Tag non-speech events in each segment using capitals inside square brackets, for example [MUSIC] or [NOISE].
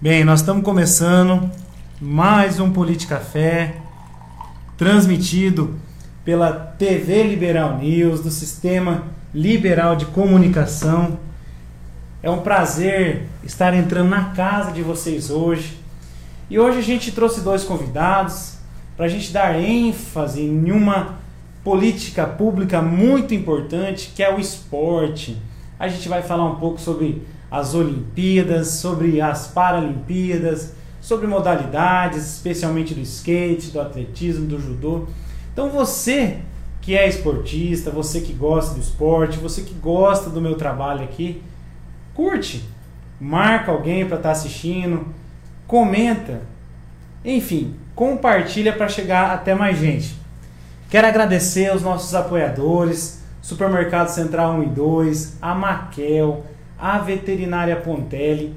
Bem, nós estamos começando mais um Politicafé, transmitido pela TV Liberal News, do Sistema Liberal de Comunicação. É um prazer estar entrando na casa de vocês hoje. E hoje a gente trouxe dois convidados para a gente dar ênfase em uma política pública muito importante que é o esporte. A gente vai falar um pouco sobre as Olimpíadas, sobre as Paralimpíadas, sobre modalidades, especialmente do skate, do atletismo, do judô. Então você que é esportista, você que gosta do esporte, você que gosta do meu trabalho aqui, curte, marca alguém para estar tá assistindo, comenta, enfim, compartilha para chegar até mais gente. Quero agradecer aos nossos apoiadores, Supermercado Central 1 e 2, a Maquel, a Veterinária Pontelli,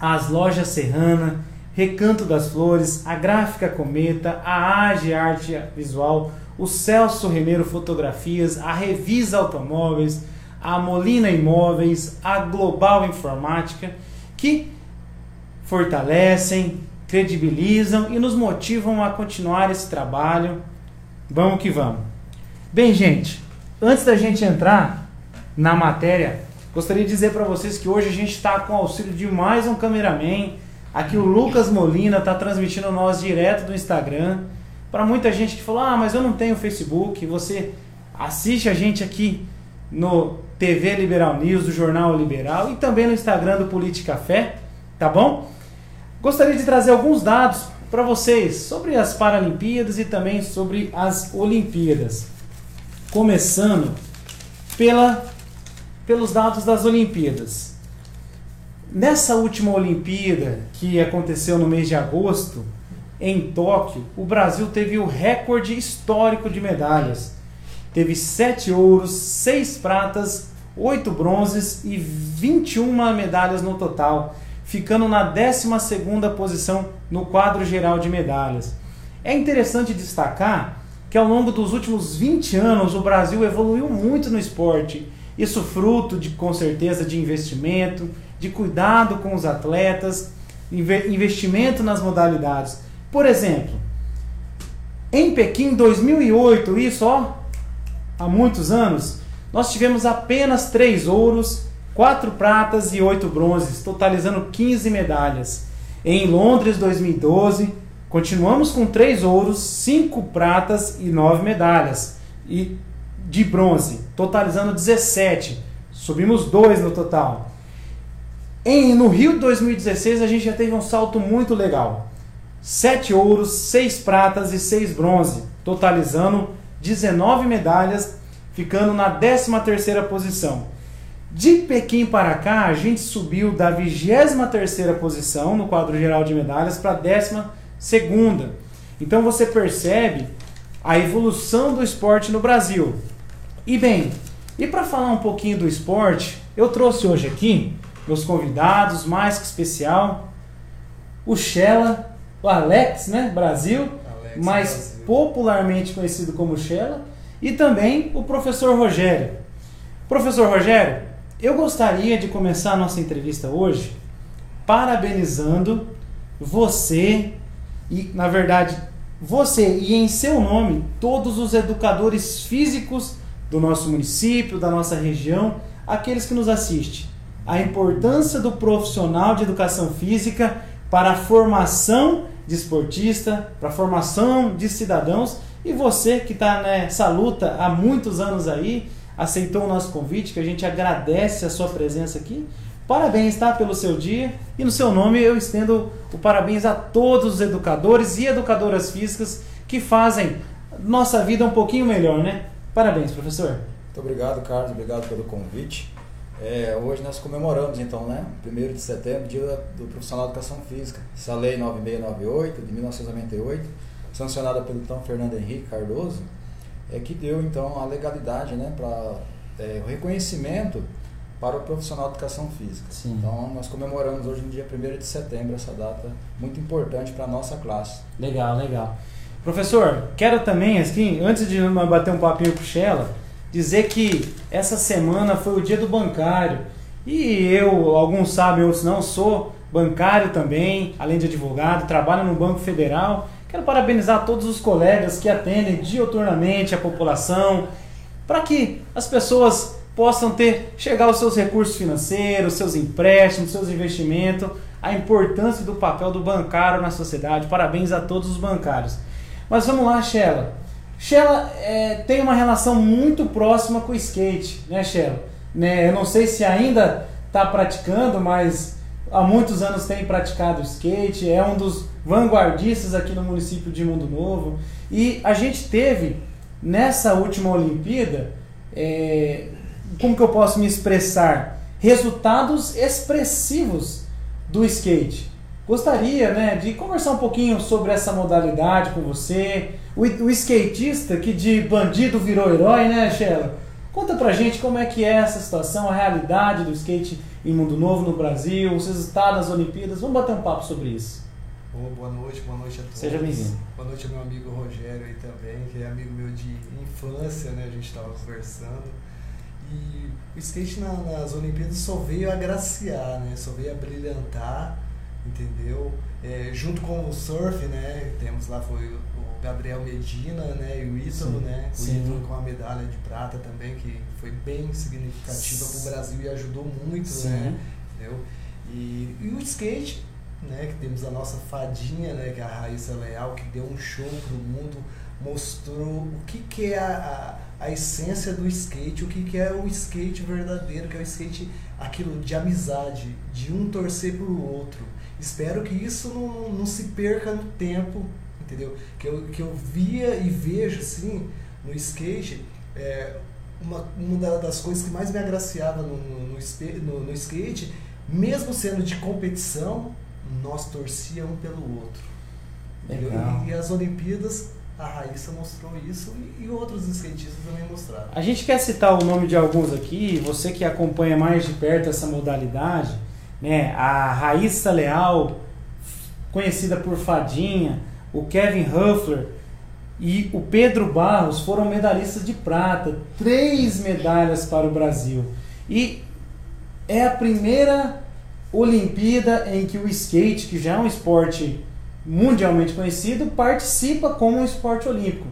as Lojas Serrana, Recanto das Flores, a Gráfica Cometa, a Age Arte Visual, o Celso Remeiro Fotografias, a Revisa Automóveis, a Molina Imóveis, a Global Informática, que fortalecem, credibilizam e nos motivam a continuar esse trabalho. Vamos que vamos. Bem, gente, antes da gente entrar na matéria, gostaria de dizer para vocês que hoje a gente está com o auxílio de mais um cameraman. Aqui o Lucas Molina está transmitindo nós direto do Instagram. Para muita gente que falou, ah, mas eu não tenho Facebook, você assiste a gente aqui no TV Liberal News, do Jornal Liberal e também no Instagram do Política Fé, tá bom? Gostaria de trazer alguns dados para vocês sobre as Paralimpíadas e também sobre as Olimpíadas. Começando pela, pelos dados das Olimpíadas. Nessa última Olimpíada, que aconteceu no mês de agosto, em Tóquio, o Brasil teve o recorde histórico de medalhas. Teve sete ouros, seis pratas, oito bronzes e 21 medalhas no total ficando na 12 posição no quadro geral de medalhas. É interessante destacar que ao longo dos últimos 20 anos o Brasil evoluiu muito no esporte. Isso fruto de com certeza de investimento, de cuidado com os atletas, investimento nas modalidades. Por exemplo, em Pequim 2008, isso ó, há muitos anos, nós tivemos apenas três ouros 4 pratas e 8 bronzes, totalizando 15 medalhas. Em Londres 2012, continuamos com 3 ouros, 5 pratas e 9 medalhas e de bronze, totalizando 17. Subimos 2 no total. Em, no Rio 2016 a gente já teve um salto muito legal. 7 ouros, 6 pratas e 6 bronze, totalizando 19 medalhas, ficando na 13ª posição. De Pequim para cá, a gente subiu da 23ª posição no quadro geral de medalhas para a 12ª. Então você percebe a evolução do esporte no Brasil. E bem, e para falar um pouquinho do esporte, eu trouxe hoje aqui meus convidados, mais que especial, o Shella, o Alex, né, Brasil, Alex, mais Brasil. popularmente conhecido como Shella, e também o professor Rogério. Professor Rogério, eu gostaria de começar a nossa entrevista hoje parabenizando você e, na verdade, você e em seu nome todos os educadores físicos do nosso município, da nossa região, aqueles que nos assistem. A importância do profissional de educação física para a formação de esportista, para a formação de cidadãos e você que está nessa luta há muitos anos aí aceitou o nosso convite, que a gente agradece a sua presença aqui. Parabéns, tá, pelo seu dia. E no seu nome eu estendo o parabéns a todos os educadores e educadoras físicas que fazem nossa vida um pouquinho melhor, né? Parabéns, professor. Muito obrigado, Carlos. Obrigado pelo convite. É, hoje nós comemoramos, então, né? 1 de setembro, dia do profissional de educação física. Essa lei 9698 de 1998, sancionada pelo então Fernando Henrique Cardoso, é que deu então a legalidade né, para é, o reconhecimento para o profissional de educação física. Sim. Então nós comemoramos hoje no dia 1 de setembro essa data muito importante para a nossa classe. Legal, legal. Professor, quero também, assim, antes de bater um papinho com Shella, dizer que essa semana foi o dia do bancário. E eu, alguns sabem, outros não, sou bancário também, além de advogado, trabalha no Banco Federal. Quero parabenizar todos os colegas que atendem dioturnamente a população, para que as pessoas possam ter chegar aos seus recursos financeiros, seus empréstimos, seus investimentos, a importância do papel do bancário na sociedade. Parabéns a todos os bancários. Mas vamos lá, Shella. Shella é, tem uma relação muito próxima com o skate, né, Shella? Né, eu não sei se ainda está praticando, mas há muitos anos tem praticado skate, é um dos vanguardistas aqui no município de Mundo Novo. E a gente teve nessa última Olimpíada, é, como que eu posso me expressar? Resultados expressivos do skate. Gostaria né, de conversar um pouquinho sobre essa modalidade com você. O, o skatista que de bandido virou herói, né, Sheila? Conta pra gente como é que é essa situação, a realidade do skate em Mundo Novo no Brasil, os resultados das Olimpíadas. Vamos bater um papo sobre isso. Boa noite, boa noite a todos. Seja bem-vindo. Boa noite ao meu amigo Rogério aí também, que é amigo meu de infância, né? A gente estava conversando. E o skate na, nas Olimpíadas só veio agraciar, né? Só veio a brilhantar, entendeu? É, junto com o surf, né? Temos lá foi o Gabriel Medina, né? E o Ítalo, né? O. Ítalo com a medalha de prata também, que foi bem significativa para o Brasil e ajudou muito, Sim. né? Entendeu? E, e o skate, né? Que temos a nossa fadinha, né? Que é a Raíssa Leal, que deu um show pro mundo, mostrou o que, que é a, a, a essência do skate, o que, que é o skate verdadeiro, que é o skate aquilo de amizade, de um torcer pro outro. Espero que isso não, não se perca no tempo, entendeu? Que eu, que eu via e vejo assim no skate, é, uma, uma da- das coisas que mais me agraciava no, no, no, no- skate, mesmo sendo de competição, nós torcíamos um pelo outro. E, e as Olimpíadas, a Raíssa mostrou isso e, e outros skatistas também mostraram. A gente quer citar o nome de alguns aqui, você que acompanha mais de perto essa modalidade, né? A Raíssa Leal, conhecida por Fadinha, o Kevin Huffler e o Pedro Barros foram medalhistas de prata, três medalhas para o Brasil. E é a primeira Olimpíada em que o skate, que já é um esporte mundialmente conhecido, participa como um esporte olímpico.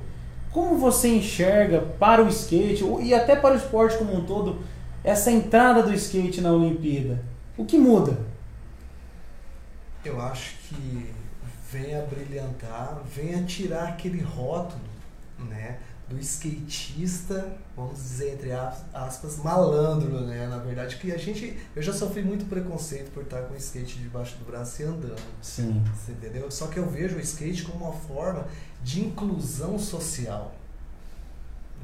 Como você enxerga para o skate e até para o esporte como um todo essa entrada do skate na Olimpíada? O que muda? Eu acho que vem a brilhantar, vem a tirar aquele rótulo, né, do skatista, vamos dizer entre as- aspas, malandro, né, na verdade que a gente, eu já sofri muito preconceito por estar com o skate debaixo do braço e andando, Sim. você entendeu? Só que eu vejo o skate como uma forma de inclusão social.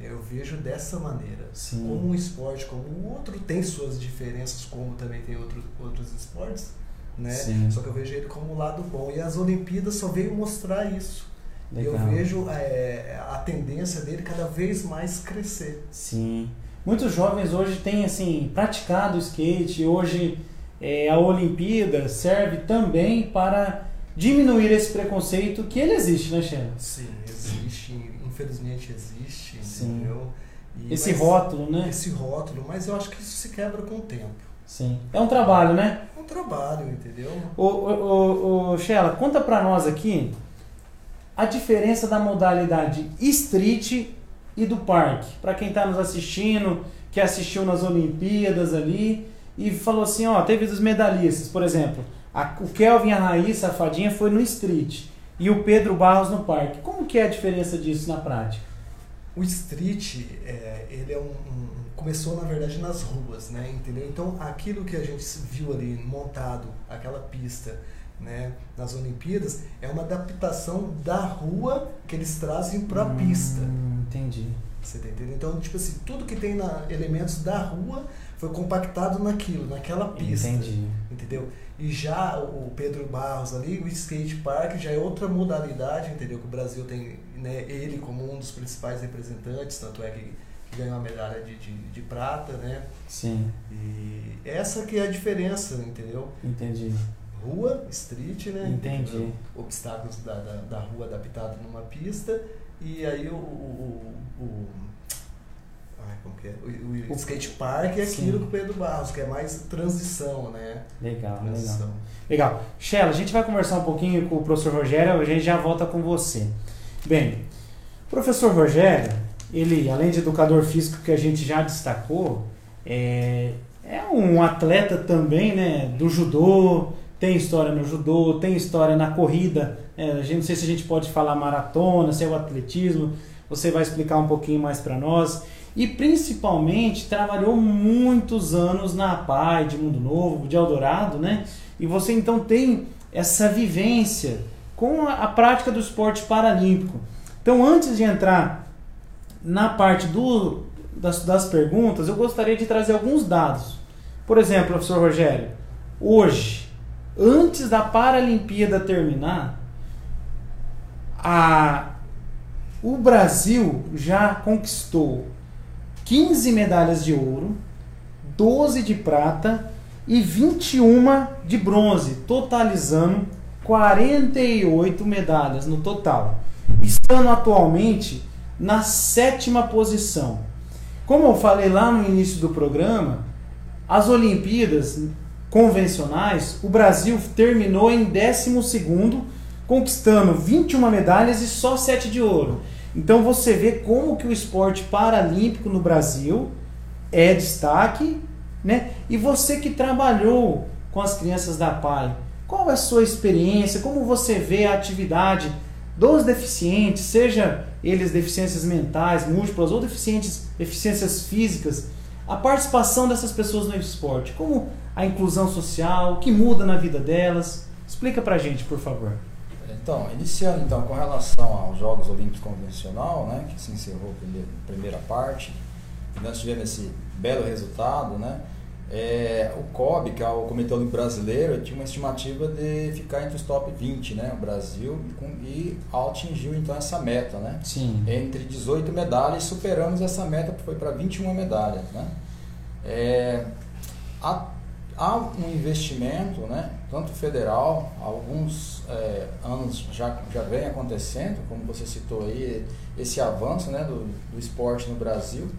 Eu vejo dessa maneira. Sim. Como um esporte, como o outro tem suas diferenças, como também tem outro, outros esportes, né? Sim. Só que eu vejo ele como um lado bom. E as Olimpíadas só veio mostrar isso. E Eu Legal. vejo é, a tendência dele cada vez mais crescer. Sim. Muitos jovens hoje têm assim praticado o skate. Hoje é, a Olimpíada serve também para diminuir esse preconceito que ele existe, né, Sheila? Sim, existe, infelizmente existe, Sim. entendeu? E- Esse mas- rótulo, né? Esse rótulo, mas eu acho que isso se quebra com o tempo. Sim. É um trabalho, né? É um trabalho, entendeu? Ô, ô, ô, ô, Sheila, conta pra nós aqui a diferença da modalidade street e do parque. Pra quem tá nos assistindo, que assistiu nas Olimpíadas ali e falou assim, ó, teve dos medalhistas, por exemplo, a- o Kelvin, a Raíssa, a Fadinha foi no street e o Pedro Barros no parque. Como que é a diferença disso na prática? O street, é, ele é um, um- começou na verdade nas ruas, né? Entendeu? Então aquilo que a gente viu ali montado, aquela pista, né? Nas Olimpíadas é uma adaptação da rua que eles trazem para a pista. Hum, entendi. Você tá entendendo? Então tipo assim, tudo que tem na elementos da rua foi compactado naquilo, naquela pista. Entendi. Entendeu? E já o Pedro Barros ali, o skate park já é outra modalidade, entendeu? Que o Brasil tem né, ele como um dos principais representantes, tanto é que, que ganhou a medalha de, de, de prata, né? Sim, E essa que é a diferença, entendeu? entendi. Rua, street, né? Entendi. Obstáculos da, da, da rua adaptado numa pista e aí o, o- o- Ai, como que é? O, o, o skate park é aquilo com o Pedro Barros, que é mais transição, né? Legal, Transição. legal. Legal. A gente vai conversar um pouquinho com o professor Rogério, a gente já volta com você. Bem, o professor Rogério, ele, além de educador físico que a gente já destacou, é, é um atleta também, né, do judô, tem história no judô, tem história na corrida. É, a gente, não sei se a gente pode falar maratona, se é o atletismo. Você vai explicar um pouquinho mais para nós. E principalmente trabalhou muitos anos na APAI de Mundo Novo, de Eldorado, né? E você então tem essa vivência com a, a prática do esporte paralímpico. Então, antes de entrar na parte do, das, das perguntas, eu gostaria de trazer alguns dados. Por exemplo, professor Rogério, hoje, antes da Paralimpíada terminar, a, o Brasil já conquistou 15 medalhas de ouro, 12 de prata e 21 de bronze, totalizando 48 medalhas no total, estando atualmente na sétima posição. Como eu falei lá no início do programa, as Olimpíadas convencionais, o Brasil terminou em 12º, conquistando 21 medalhas e só 7 de ouro. Então você vê como que o esporte paralímpico no Brasil é destaque, né? E você que trabalhou com as crianças da PAI, qual é a sua experiência? Como você vê a atividade dos deficientes, seja eles deficiências mentais, múltiplas ou deficientes, deficiências físicas, a participação dessas pessoas no esporte, como a inclusão social, o que muda na vida delas? Explica pra gente, por favor. Então, iniciando então com relação aos Jogos Olímpicos Convencional, né, que se encerrou a primeira, primeira parte, e nós tivemos esse belo resultado, né, é, o COB, que é o Comitê Olímpico Brasileiro, tinha uma estimativa de ficar entre os top 20, né, o Brasil, e atingiu então essa meta, né, Sim. entre 18 medalhas, superamos essa meta, foi para 21 medalhas, né. É, há um investimento, né, tanto federal, alguns é, anos já, já vem acontecendo, como você citou aí, esse avanço né, do, do esporte no Brasil.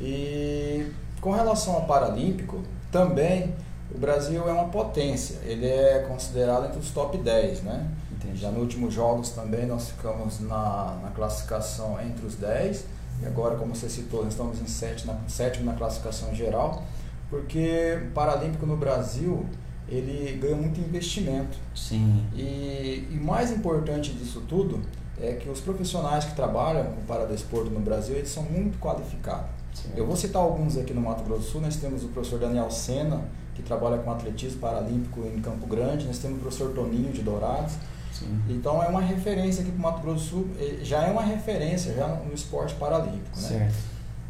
E com relação ao Paralímpico, também o Brasil é uma potência, ele é considerado entre os top 10, né? Entendi. Já nos últimos jogos também nós ficamos na, na classificação entre os 10, e agora, como você citou, nós estamos em sétimo na, sétimo na classificação geral porque o Paralímpico no Brasil ele ganha muito investimento. Sim. E, e mais importante disso tudo é que os profissionais que trabalham com paradesporto no Brasil, eles são muito qualificados. Sim. Eu vou citar alguns aqui no Mato Grosso do Sul, nós temos o professor Daniel Sena, que trabalha com atletismo paralímpico em Campo Grande, nós temos o professor Toninho de Dourados, Sim. então é uma referência aqui para o Mato Grosso do Sul, já é uma referência já no esporte paralímpico. Né? Certo.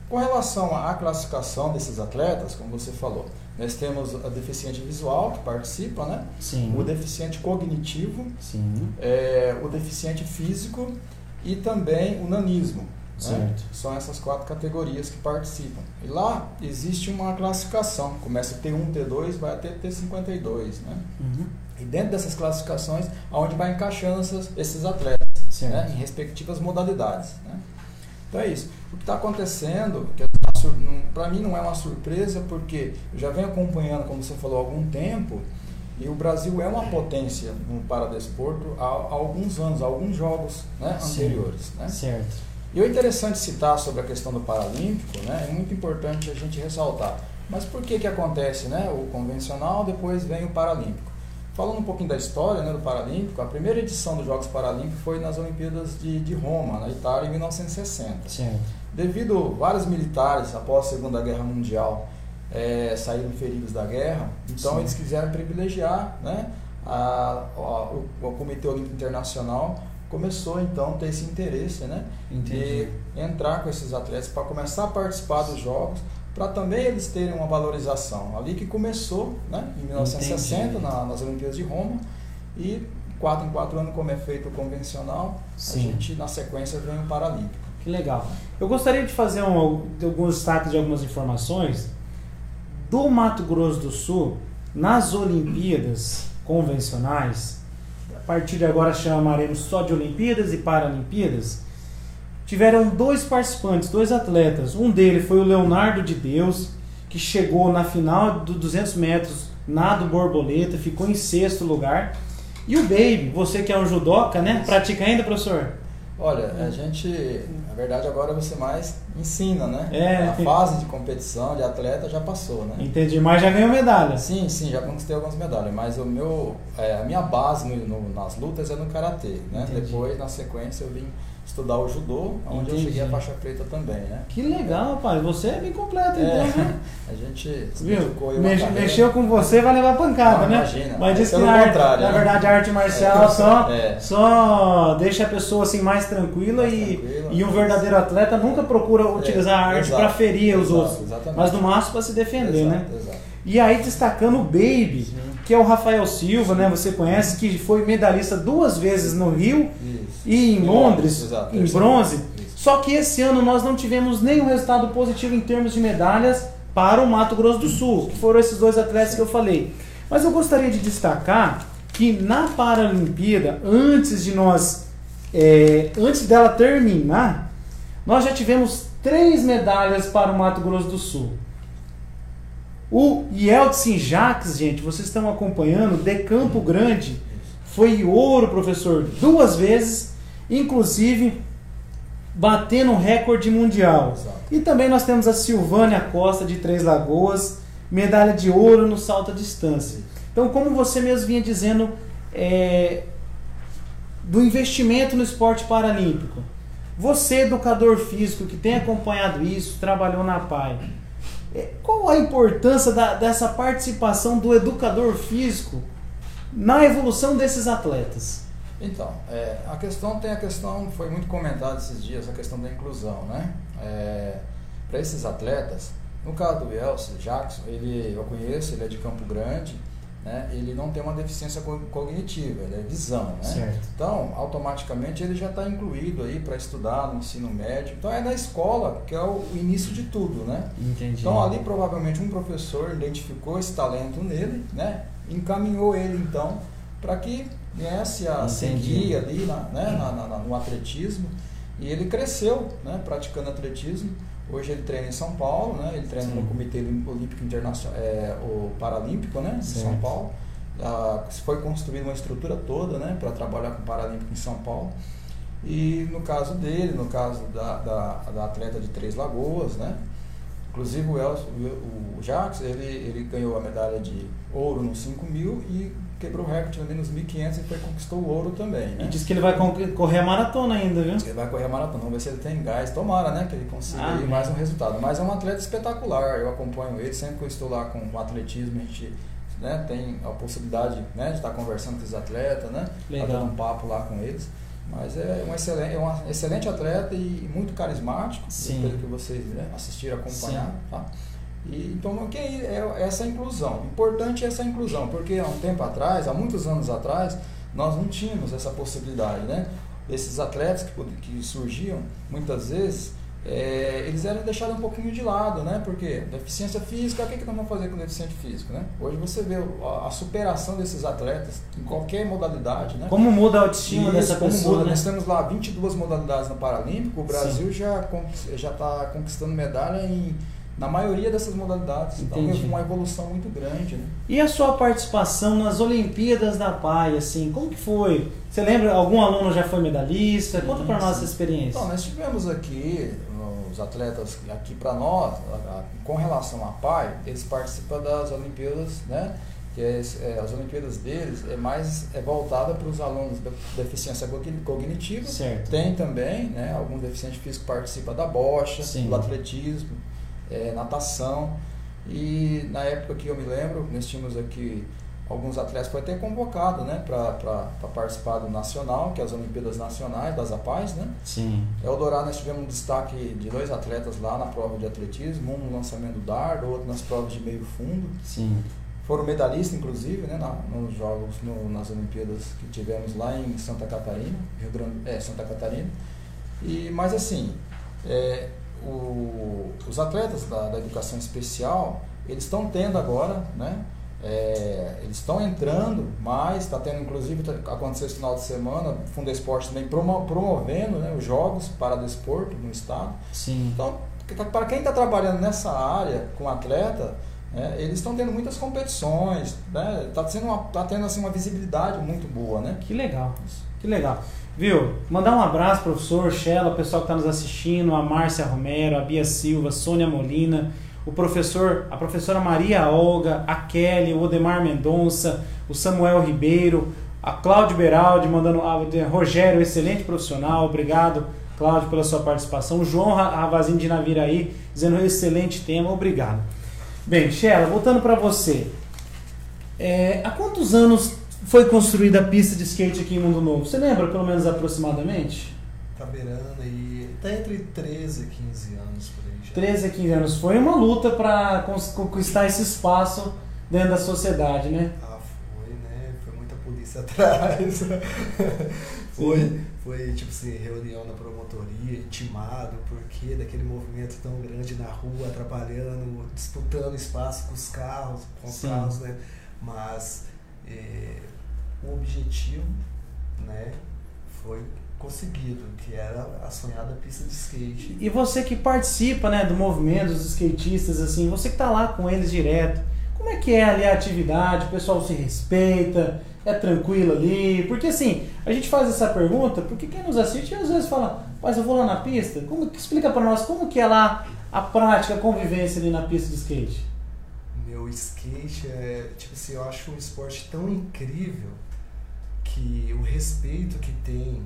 Com relação à classificação desses atletas, como você falou, nós temos a deficiente visual que participa, né? Sim. o deficiente cognitivo, Sim. é, o deficiente físico e também o nanismo. Né? São essas quatro categorias que participam. E lá existe uma classificação, começa T1, T2, vai até T52. Né? Uhum. E dentro dessas classificações, aonde vai encaixando essas, esses atletas, né? em respectivas modalidades. Né? Então é isso. O que está acontecendo, que para mim não é uma surpresa, porque eu já venho acompanhando, como você falou, há algum tempo, e o Brasil é uma potência no paradesporto há, há alguns anos, há alguns jogos né, anteriores. Né? Certo. E o interessante citar sobre a questão do Paralímpico, né, é muito importante a gente ressaltar. Mas por que que acontece, né? O convencional, depois vem o Paralímpico. Falando um pouquinho da história né, do Paralímpico, a primeira edição dos Jogos Paralímpicos foi nas Olimpíadas de, de Roma, na Itália, em 1960. Certo. Devido vários militares, após a Segunda Guerra Mundial, eh, saíram feridos da guerra, então Sim. eles quiseram privilegiar, né? A, a- o, o Comitê Olímpico Internacional começou então a ter esse interesse, né? Entendi. De entrar com esses atletas para começar a participar dos jogos, para também eles terem uma valorização. Ali que começou, né? Em 1960, Entendi. na- nas Olimpíadas de Roma, e quatro em quatro anos, como é feito o convencional, Sim. a gente na sequência vem o Paralímpico. Que legal. Eu gostaria de fazer um, alguns destaques de algumas informações. Do Mato Grosso do Sul, nas Olimpíadas convencionais, a partir de agora chamaremos só de Olimpíadas e Paralimpíadas, tiveram dois participantes, dois atletas. Um deles foi o Leonardo de Deus, que chegou na final do 200 metros nado borboleta, ficou em sexto lugar. E o Baby, você que é um judoca, né? Pratica ainda, professor? Olha, a gente, na verdade, agora você mais ensina, né? É. A fase de competição de atleta já passou, né? Entendi, mas já ganhou medalha. Sim, sim, já conquistei algumas medalhas, mas o meu, é, a minha base no, no, nas lutas é no karatê, né? Entendi. Depois, na sequência, eu vim estudar o judô, onde eu cheguei a faixa preta também, né? Que legal, pai. Você é bem completo, então, É, né? [LAUGHS] a gente se Viu? Mex- mexeu com você, vai levar pancada, Não, né? imagina. Mas diz É que na, arte- contrário, na né? verdade a arte marcial É. só, É. só deixa a pessoa assim mais tranquila Mais e, tranquila. e um verdadeiro atleta nunca procura utilizar a arte para ferir os exato, outros, exatamente. mas no máximo para se defender, Exato, né? exato. E aí destacando o Baby, que é o Rafael Silva, né? Você conhece que foi medalhista duas vezes no Rio Isso. e em Em Londres, Londres, em bronze. Isso. Só que esse ano nós não tivemos nenhum resultado positivo em termos de medalhas para o Mato Grosso do Sul, que foram esses dois atletas que eu falei. Mas eu gostaria de destacar que na Paralimpíada, antes de nós, é, antes dela terminar, nós já tivemos três medalhas para o Mato Grosso do Sul. O Yeltsin Jacques, gente, vocês estão acompanhando, de Campo Grande, foi ouro, professor, duas vezes, inclusive batendo um recorde mundial. Exato. E também nós temos a Silvânia Costa de Três Lagoas, medalha de ouro no salto à distância. Então, como você mesmo vinha dizendo, é, do investimento no esporte paralímpico. Você, educador físico, que tem acompanhado isso, trabalhou na PAI, qual a importância da- dessa participação do educador físico na evolução desses atletas? Então, é, a questão tem a questão, foi muito comentada esses dias, a questão da inclusão, né? Para esses atletas, no caso do Elcio Jackson, ele, eu conheço, ele é de Campo Grande, né? ele não tem uma deficiência co- cognitiva, ele é visão, né? Certo. Então, automaticamente ele já está incluído aí para estudar no ensino médio. Então, é na escola que é o início de tudo, né? Entendi. Então ali provavelmente um professor identificou esse talento nele, né? Encaminhou ele então para que viesse a Entendi. seguir ali na, né? na- na- no atletismo e ele cresceu, né? Praticando atletismo. Hoje ele treina em São Paulo, né? Ele treina Sim. no Comitê Olímpico Internacional, é, o Paralímpico, né? De São. Paulo. Ah, foi construída uma estrutura toda, né? Para trabalhar com o Paralímpico em São Paulo. E no caso dele, no caso da, da, da atleta de Três Lagoas, né? Inclusive o, Elcio, o, Jacques, ele, ele ganhou a medalha de ouro nos 5 mil e quebrou o recorde também nos 1.500 e foi, conquistou o ouro também, E né? diz que ele vai correr a maratona ainda, viu? Ele vai correr a maratona, vamos ver se ele tem gás. Tomara, né? Que ele consiga Ah, mais um resultado. Mas é um atleta espetacular, eu acompanho ele. Sempre que eu estou lá com o atletismo, a gente né, tem a possibilidade né, de estar conversando com os atletas, né? Legal. Tá dando um papo lá com eles. Mas é um excelente, é um excelente atleta e muito carismático, Sim. pelo que vocês né, assistiram, acompanharam. Tá? E, então, o que é é essa inclusão? Importante é essa inclusão, porque há um tempo atrás, há muitos anos atrás, nós não tínhamos essa possibilidade, né? Esses atletas que, que surgiam, muitas vezes, é, eles eram deixados um pouquinho de lado, né? Porque deficiência física, o que, que nós vamos fazer com deficiente físico, né? Hoje você vê a, a superação desses atletas em qualquer modalidade, né? Como muda a autoestima Isso, dessa como pessoa, muda. né? Nós temos lá 22 modalidades no Paralímpico, o Brasil já já está conquistando medalha em, na maioria dessas modalidades. Então Entendi. é uma evolução muito grande. Né? E a sua participação nas Olimpíadas da PAI, assim, como que foi? Você lembra, algum aluno já foi medalhista? Conta pra nós essa experiência. Então, nós tivemos aqui, os atletas aqui para nós, com relação à PAI, eles participam das Olimpíadas, né? Que é, é, as Olimpíadas deles é mais é voltada para os alunos da deficiência cogni- cognitiva. Certo. Tem também, né? Algum deficiente físico participa da bocha, Sim. do atletismo, é, natação. E na época que eu me lembro, nós tínhamos aqui alguns atletas foi até convocado, né, para participar do nacional, que é as Olimpíadas Nacionais das APAES, né? Sim. Eldorado nós tivemos um destaque de dois atletas lá na prova de atletismo, um no lançamento do dardo, outro nas provas de meio fundo. Sim. Foram medalhistas, inclusive, né, na, nos jogos, no- nas Olimpíadas que tivemos lá em Santa Catarina, Rio Grande, é, Santa Catarina. E, mas assim, é, o- os atletas da, da educação especial, eles estão tendo agora, né, É, eles estão entrando, mas está tendo, inclusive, tá, aconteceu esse final de semana, o Fundo Esporte também promo, promovendo né, os jogos para desporto no estado. Sim. Então, para quem está trabalhando nessa área com atleta, é, eles estão tendo muitas competições, né? Está uma, tá tendo assim, uma visibilidade muito boa, né? Que legal, que legal. Viu? Mandar um abraço, professor, Shella, o pessoal que está nos assistindo, a Márcia Romero, a Bia Silva, Sônia Molina, o professor, a professora Maria Olga, a Kelly, o Odemar Mendonça, o Samuel Ribeiro, a Cláudio Beraldi, mandando a Rogério, excelente profissional, obrigado, Cláudio, pela sua participação. O João Ravazin de Naviraí, dizendo excelente tema, obrigado. Bem, Shella, voltando para você. É, há quantos anos foi construída a pista de skate aqui em Mundo Novo? Você lembra, pelo menos aproximadamente? Tá beirando aí, tá entre 13 e 15 anos por aí já. 13 a 15 anos. Foi uma luta para conquistar esse espaço dentro da sociedade, né? Ah, foi, né? Foi muita polícia [LAUGHS] atrás. foi, foi, tipo assim, reunião na promotoria, intimado, porque daquele movimento tão grande na rua, atrapalhando, disputando espaço com os carros, com os Sim. carros, né? Mas é, o objetivo, né, foi conseguido, que era a sonhada pista de skate. E você que participa, né, do movimento dos skatistas, assim, você que está lá com eles direto, como é que é ali a atividade? O pessoal se respeita? É tranquilo ali? Porque assim, a gente faz essa pergunta porque quem nos assiste às vezes fala, mas eu vou lá na pista? Como, explica para nós como que é lá a prática, a convivência ali na pista de skate? Skate é, tipo assim, eu acho um esporte tão incrível que o respeito que tem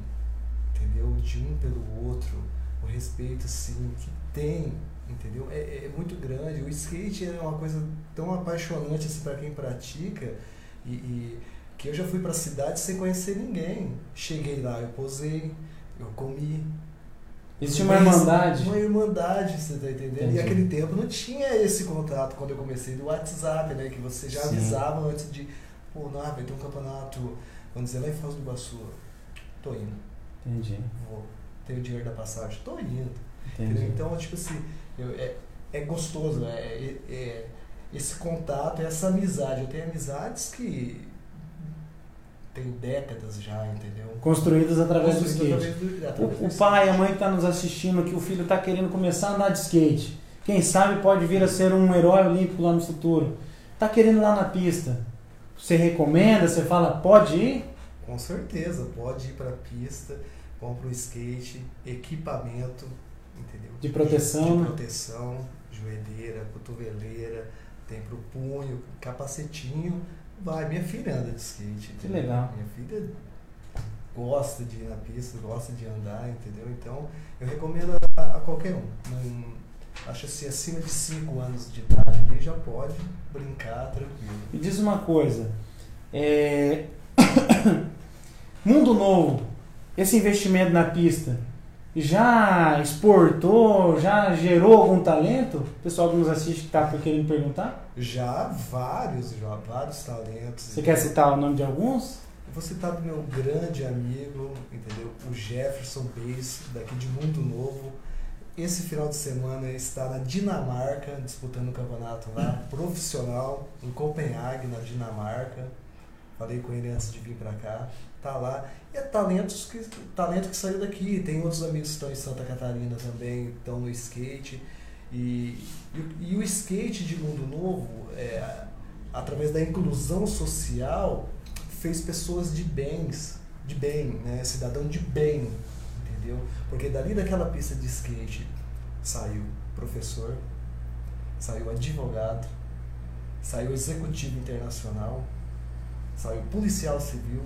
entendeu? De um pelo outro, o respeito assim que tem, entendeu? É, é muito grande. O skate é uma coisa tão apaixonante assim, para quem pratica e, e, que eu já fui para a cidade sem conhecer ninguém. Cheguei lá, eu posei, eu comi. Existe uma irmandade? Uma irmandade, você tá entendendo? Entendi. E aquele tempo não tinha esse contato quando eu comecei do WhatsApp, né? Que você já Sim. avisava antes de, pô, não, vai ter um campeonato, vamos dizer, lá em Foz do Iguaçu. Tô indo Entendi. Vou ter o dinheiro da passagem. Tô indo. Entendi. Então, tipo assim, eu, é, é gostoso, é, é, é, esse contato, essa amizade. Eu tenho amizades que tem décadas já, entendeu? Construídas através do skate. Do, através o, o pai, a mãe que está nos assistindo, que o filho está querendo começar a andar de skate. Quem sabe pode vir a ser um herói olímpico lá no futuro. Está querendo ir lá na pista. Você recomenda, você fala, pode ir? Com certeza, pode ir para a pista compra um skate, equipamento, entendeu? De proteção. De proteção, joelheira, cotoveleira, tem pro punho, capacetinho. Vai, minha filha anda de skate. Que legal. Minha filha gosta de ir na pista, gosta de andar, entendeu? Então, eu recomendo a, a qualquer um. acho assim, acima de 5 anos de idade ali já pode brincar tranquilo. E diz uma coisa, é... [COUGHS] Mundo Novo esse investimento na pista já exportou, já gerou algum talento? O pessoal que nos assiste que está querendo perguntar? Já, vários, já, vários talentos. Você quer citar o nome de alguns? vou citar do meu grande amigo, entendeu? O Jefferson Beis, daqui de Mundo Novo. Esse final de semana ele está na Dinamarca, disputando o campeonato lá, profissional, em Copenhague, na Dinamarca. Falei com ele antes de vir para cá. Tá lá. E é talentos que, talento que saiu daqui. Tem outros amigos que estão em Santa Catarina também, estão no skate. E, e, e o skate de Mundo Novo, é, através da inclusão social, fez pessoas de bens, de bem, né? cidadão de bem, entendeu? Porque dali daquela pista de skate saiu professor, saiu advogado, saiu executivo internacional, saiu policial civil,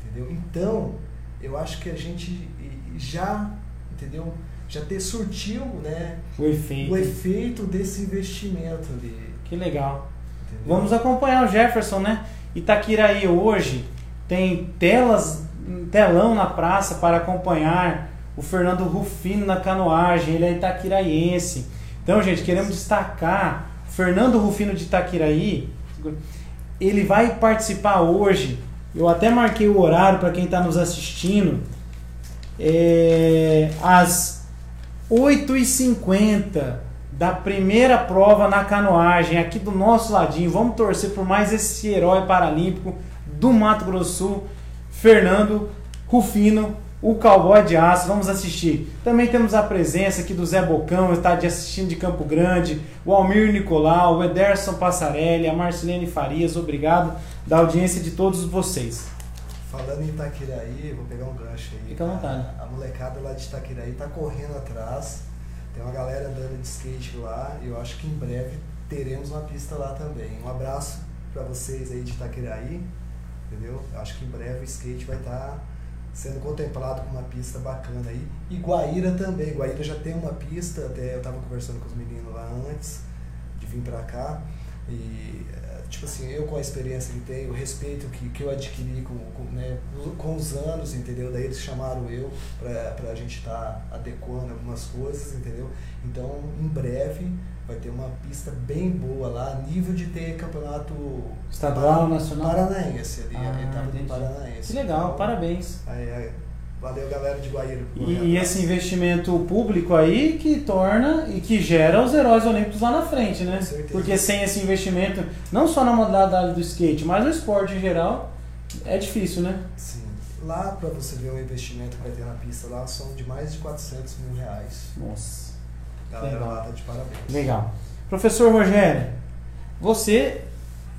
entendeu? Então, eu acho que a gente já, entendeu? Já ter surtiu, né? O efeito. O efeito desse investimento ali. Que legal. Entendeu? Vamos acompanhar o Jefferson, né? Itaquiraí hoje tem telas, telão na praça para acompanhar o Fernando Rufino na canoagem, ele é itaquiraiense. Então, gente, queremos destacar Fernando Rufino de Itaquiraí, ele vai participar hoje. Eu até marquei o horário para quem está nos assistindo. É, às 8h50 da primeira prova na canoagem, aqui do nosso ladinho. Vamos torcer por mais esse herói paralímpico do Mato Grosso Sul, Fernando Rufino, o cowboy de aço. Vamos assistir. Também temos a presença aqui do Zé Bocão, está de assistindo de Campo Grande, o Almir Nicolau, o Ederson Passarelli, a Marcelene Farias. Obrigado da audiência de todos vocês. Falando em Itaquiraí, vou pegar um gancho aí. Fica à vontade. A, a molecada lá de Itaquiraí tá correndo atrás. Tem uma galera andando de skate lá e eu acho que em breve teremos uma pista lá também. Um abraço para vocês aí de Itaquiraí, entendeu? Eu acho que em breve o skate vai estar tá sendo contemplado com uma pista bacana aí. E Guaíra também. Guaíra já tem uma pista, até eu estava conversando com os meninos lá antes de vir para cá. E tipo assim, eu com a experiência que tenho, o respeito que, que eu adquiri com, com, né, com os anos, entendeu? Daí eles chamaram eu para a gente estar tá adequando algumas coisas, entendeu? Então, em breve, vai ter uma pista bem boa lá, nível de ter campeonato estadual, nacional, paranaense ali, ah, a etapa do paranaense. Que legal, então, parabéns. Aí, aí, Valeu, galera de Guaíra. E, esse investimento público aí que torna e que gera os heróis olímpicos lá na frente, né? Porque sem esse investimento, não só na modalidade do skate, mas no esporte em geral, é difícil, né? Sim. Lá, para você ver o investimento que vai ter na pista lá, são de mais de 400 mil reais. Nossa. Galera Legal. lá tá de parabéns. Legal. Professor Rogério, você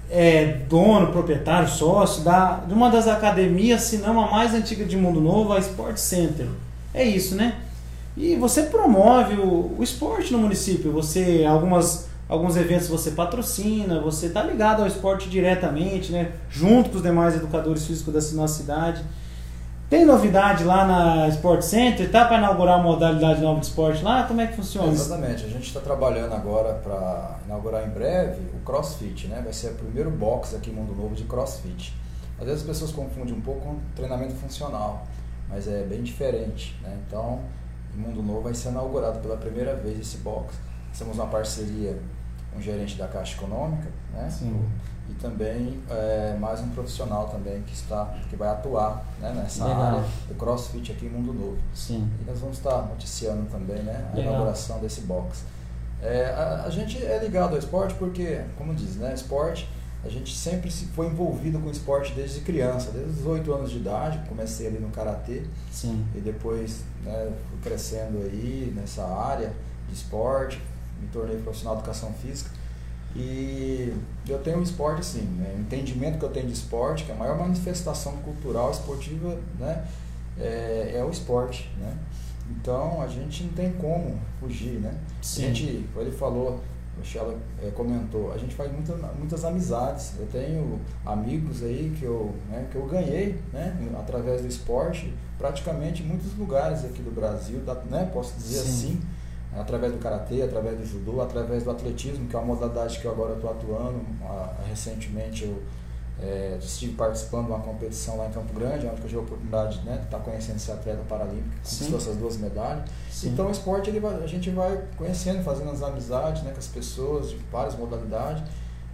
é dono, proprietário, sócio da, de uma das academias, se não a mais antiga de Mundo Novo, a Sport Center. É isso, né? E você promove o, o esporte no município. Você algumas alguns eventos você patrocina, você está ligado ao esporte diretamente, né? Junto com os demais educadores físicos da nossa cidade. Tem novidade lá na Sport Center? Tá para inaugurar a modalidade nova de esporte lá? Como é que funciona? exatamente. A gente está trabalhando agora para inaugurar em breve o CrossFit, né? Vai ser o primeiro box aqui em Mundo Novo de CrossFit. Às vezes as pessoas confundem um pouco com treinamento funcional, mas é bem diferente, né? Então, em Mundo Novo vai ser inaugurado pela primeira vez esse box. Temos uma parceria com o gerente da Caixa Econômica, né? Sim e também é, mais um profissional também que está que vai atuar né, nessa Legal. área do CrossFit aqui em Mundo Novo. Sim. E nós vamos estar noticiando também né, a Legal. inauguração desse box. É, a, a, gente é ligado ao esporte porque, como diz, né, esporte, a gente sempre se foi envolvido com esporte desde criança, desde os 8 anos de idade, comecei ali no karatê Sim. e depois né, fui crescendo aí nessa área de esporte, me tornei profissional de educação física e eu tenho um esporte assim, né? o entendimento que eu tenho de esporte, que a maior manifestação cultural esportiva né? é, é o esporte. Né? Então a gente não tem como fugir. Né? Sim. A gente, ele falou, o Michela é, comentou, a gente faz muita, muitas amizades. Eu tenho amigos aí que eu, né, que eu ganhei né, através do esporte, praticamente em muitos lugares aqui do Brasil, né, posso dizer Sim. assim através do karatê, através do judô, através do atletismo, que é uma modalidade que eu agora estou atuando. recentemente eu é, estive participando de uma competição lá em Campo Grande, onde eu tive a oportunidade né, de estar conhecendo esse atleta paralímpico, que conquistou essas duas medalhas. Sim. Então o esporte ele vai, a gente vai conhecendo, fazendo as amizades né, com as pessoas de várias modalidades.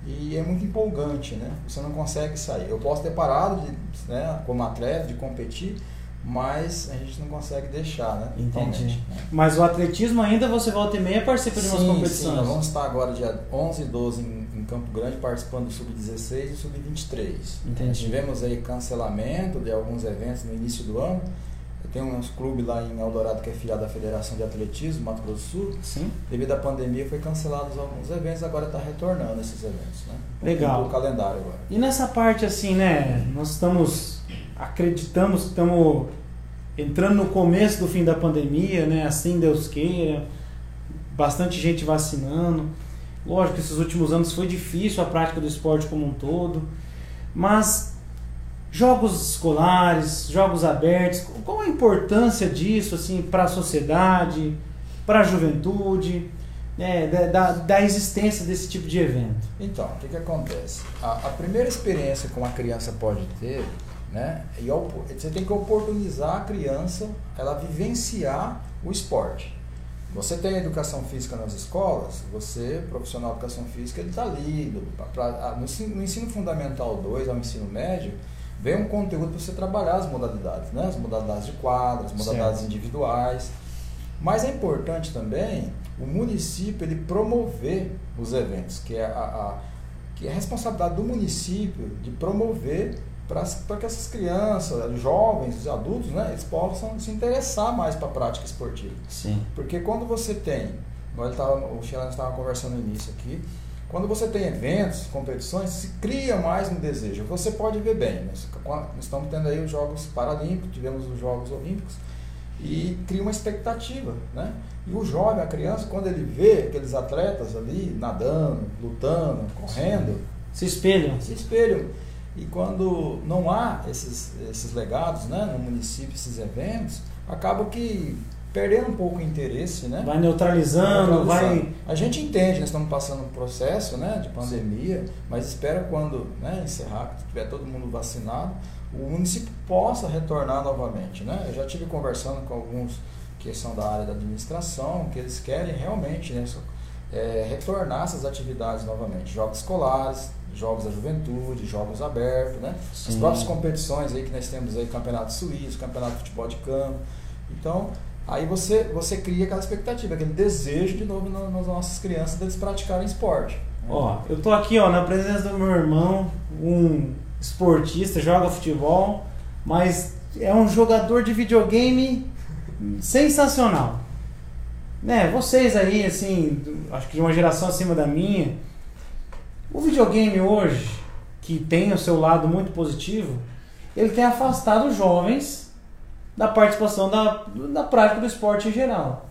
E é muito empolgante, né? Você não consegue sair. Eu posso ter parado de, né, como atleta, de competir, mas a gente não consegue deixar, né? Entendi. Né? Mas o atletismo ainda você volta e meia participa de umas competições? Sim, nós vamos estar agora dia 11 e 12 em, em Campo Grande participando do Sub-16 e Sub-23. Entendi. Tivemos aí cancelamento de alguns eventos no início do ano. Tem uns clubes lá em Eldorado que é filiado da Federação de Atletismo, Mato Grosso do Sul. Sim. Devido à pandemia foi cancelados alguns eventos, agora está retornando esses eventos, né? Legal. O calendário agora. E nessa parte assim, né, nós estamos acreditamos que estamos entrando no começo do fim da pandemia, né? Assim Deus queira, bastante gente vacinando. Lógico que esses últimos anos foi difícil a prática do esporte como um todo, mas jogos escolares, jogos abertos, qual a importância disso assim para a sociedade, para a juventude, né, da, da existência desse tipo de evento? Então, o que, que acontece? A, a primeira experiência que uma criança pode ter né? E você tem que oportunizar a criança ela vivenciar o esporte. Você tem educação física nas escolas, você, profissional de educação física, ele está ali. Pra, no, no, ensino fundamental 2 ao ensino médio, vem um conteúdo para você trabalhar as modalidades, né? as modalidades de quadras, as modalidades certo. individuais. Mas é importante também o município ele promover os eventos, que é a, a que é a responsabilidade do município de promover para que essas crianças, os jovens, os adultos, né, eles possam se interessar mais para a prática esportiva. Sim. Porque quando você tem, tava, o Xelano estava conversando no início aqui, quando você tem eventos, competições, se cria mais um desejo. Você pode ver bem, nós estamos tendo aí os Jogos Paralímpicos, tivemos os Jogos Olímpicos, e cria uma expectativa, né? E o jovem, a criança, quando ele vê aqueles atletas ali nadando, lutando, correndo, se espelham. Se espelham. E quando não há esses, esses legados né, no município, esses eventos, acaba que perdendo um pouco o interesse, né? Vai neutralizando, vai... A gente entende, nós estamos passando um processo né, de pandemia, Sim. mas espera quando né, encerrar, que tiver todo mundo vacinado, o município possa retornar novamente, né? Eu já tive conversando com alguns que são da área da administração, que eles querem realmente né, é, retornar essas atividades novamente, jogos escolares, jogos da juventude, jogos abertos, né? Sim. As próprias competições aí que nós temos aí, campeonato suíço, campeonato de futebol de campo. Então, aí você, você cria aquela expectativa, aquele desejo de novo nas nossas crianças deles praticarem esporte. Ó, eu tô aqui ó, na presença do meu irmão, um esportista, joga futebol, mas é um jogador de videogame sensacional. Né, vocês aí, assim, acho que de uma geração acima da minha, o videogame hoje, que tem o seu lado muito positivo, ele tem afastado os jovens da participação da, da prática do esporte em geral.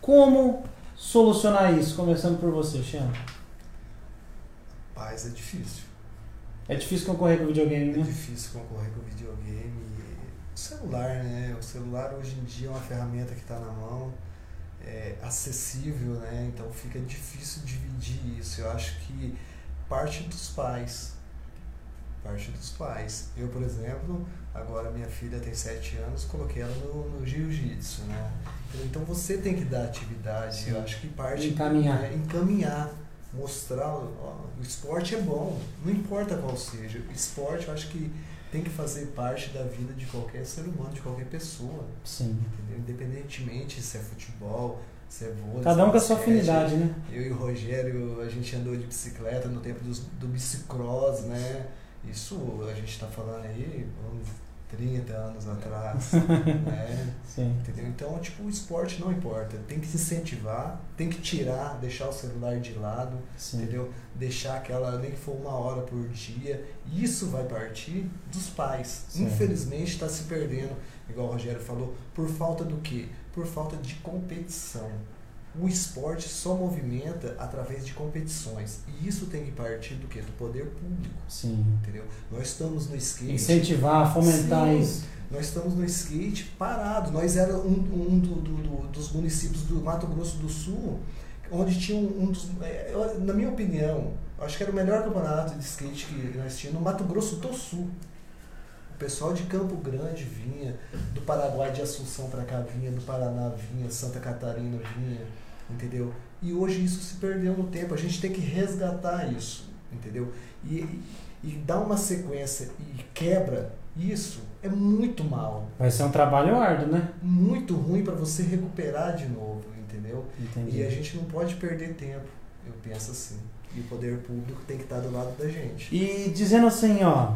Como solucionar isso? Começando por você, Xana. Paz, é difícil. É difícil concorrer com o videogame, né? É difícil concorrer com o videogame. O celular, né? O celular hoje em dia é uma ferramenta que está na mão, é acessível, né? Então fica difícil dividir isso. Eu acho que parte dos pais. Parte dos pais. Eu, por exemplo, agora minha filha tem 7 anos, coloquei ela no, no jiu-jitsu, né? Então você tem que dar atividade. Sim. Eu acho que parte encaminhar. É encaminhar, mostrar, ó, o esporte é bom, não importa qual seja. O esporte eu acho que tem que fazer parte da vida de qualquer ser humano, de qualquer pessoa. Sim. Entendeu? Independentemente se é futebol, Cebola, Cada um com a sua afinidade, né? Eu e o Rogério, a gente andou de bicicleta no tempo do, do bicicross, né? Isso a gente está falando aí, uns 30 anos atrás, [LAUGHS] né? Sim. Entendeu? Então, tipo, o esporte não importa. Tem que se incentivar, tem que tirar, deixar o celular de lado, Sim. entendeu? Deixar aquela, nem que for uma hora por dia. Isso vai partir dos pais. Sim. Infelizmente está se perdendo, igual o Rogério falou, por falta do quê? por falta de competição. O esporte só movimenta através de competições. E isso tem que partir do quê? Do poder público. Sim. Entendeu? Nós estamos no skate. Incentivar, fomentar sim, isso. Nós estamos no skate parado. Nós era um, um do, do, do, dos municípios do Mato Grosso do Sul, onde tinha um, um dos. É, na minha opinião, acho que era o melhor campeonato de skate que nós tínhamos no Mato Grosso do Sul pessoal de Campo Grande vinha, do Paraguai de Assunção para cá vinha, do Paraná vinha, Santa Catarina vinha, entendeu? E hoje isso se perdeu no tempo, a gente tem que resgatar isso, entendeu? E, e dar uma sequência e quebra isso é muito mal. Vai ser um trabalho árduo, né? Muito ruim para você recuperar de novo, entendeu? Entendi. E a gente não pode perder tempo, eu penso assim. E o poder público tem que estar do lado da gente. E dizendo assim, ó,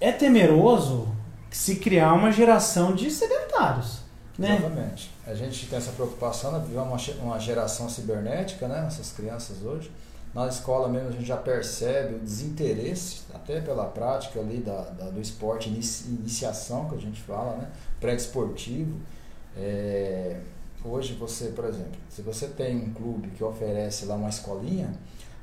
é temeroso se criar uma geração de sedentários. Né? Exatamente. A gente tem essa preocupação, né? viver uma, uma geração cibernética, né? Essas crianças hoje. Na escola mesmo a gente já percebe o desinteresse, até pela prática ali da, da do esporte, iniciação que a gente fala, né? Pré-esportivo. É, hoje você, por exemplo, se você tem um clube que oferece lá uma escolinha,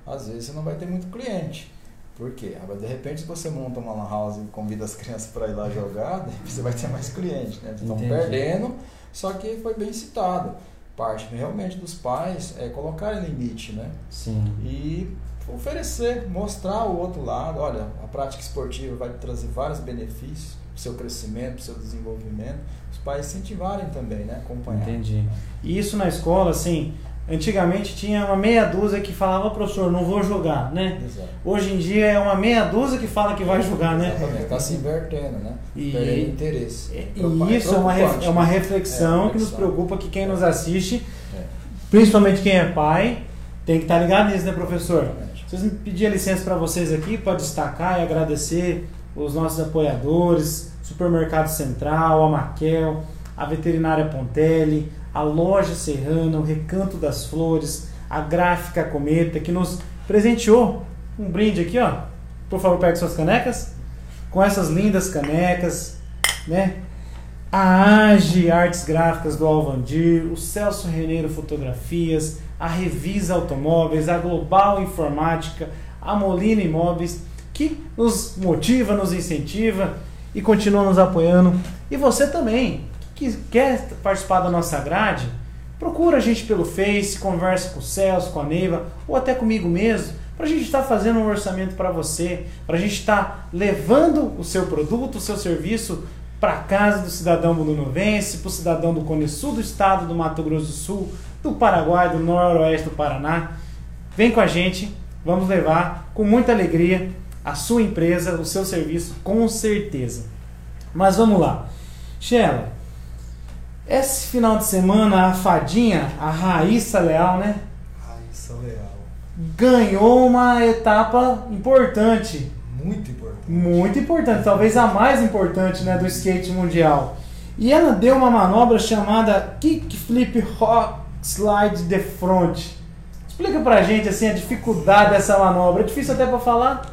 às vezes você não vai ter muito cliente. Por quê? Agora, de repente, se você monta uma lan house e convida as [LAUGHS] crianças para ir lá jogar, você vai ter mais clientes, né? Estão perdendo, só que foi bem citado. Parte realmente dos pais é colocar limite, né? Sim. E oferecer, mostrar o outro lado. Olha, a prática esportiva vai trazer vários benefícios para o seu crescimento, para o seu desenvolvimento. Os pais incentivarem também, né? Acompanhar. Entendi. E isso na escola, assim, Antigamente tinha uma meia dúzia que falava, professor, não vou jogar, né? Exato. Hoje em dia é uma meia dúzia que fala que vai jogar, né? Exatamente, está se invertendo, né? E, Perdendo interesse. E, e isso é, uma, é uma reflexão é, que nos preocupa que quem nos assiste Principalmente quem é pai, tem que estar ligado nisso, né, professor? Exatamente. Vocês me pedir licença para vocês aqui para destacar e agradecer os nossos apoiadores, Supermercado Central, a Maquel, a Veterinária Pontelli, a Loja Serrana, o Recanto das Flores, a Gráfica Cometa, que nos presenteou um brinde aqui, ó. Por favor, pegue suas canecas. Com essas lindas canecas, né? A Age Artes Gráficas do Alvandir, o Celso Reneiro Fotografias, a Revisa Automóveis, a Global Informática, a Molina Imóveis, que nos motiva, nos incentiva e continua nos apoiando. E você também, que quer participar da nossa grade, procura a gente pelo Face, conversa com o Celso, com a Neiva, ou até comigo mesmo, para a gente estar fazendo um orçamento para você, para a gente estar levando o seu produto, o seu serviço para casa do cidadão bunonovense, para o cidadão do Cone Sul do estado do Mato Grosso do Sul, do Paraguai, do Noroeste do Paraná. Vem com a gente, vamos levar com muita alegria a sua empresa, o seu serviço, com certeza. Mas vamos lá. Sheila, esse final de semana a fadinha, a Raíssa Leal, né? Raíssa Leal. Ganhou uma etapa importante. Muito importante. Muito importante, talvez a mais importante né, do skate mundial. E ela deu uma manobra chamada Kickflip Rock Slide de Front. Explica pra gente assim a dificuldade dessa manobra. É difícil até pra falar.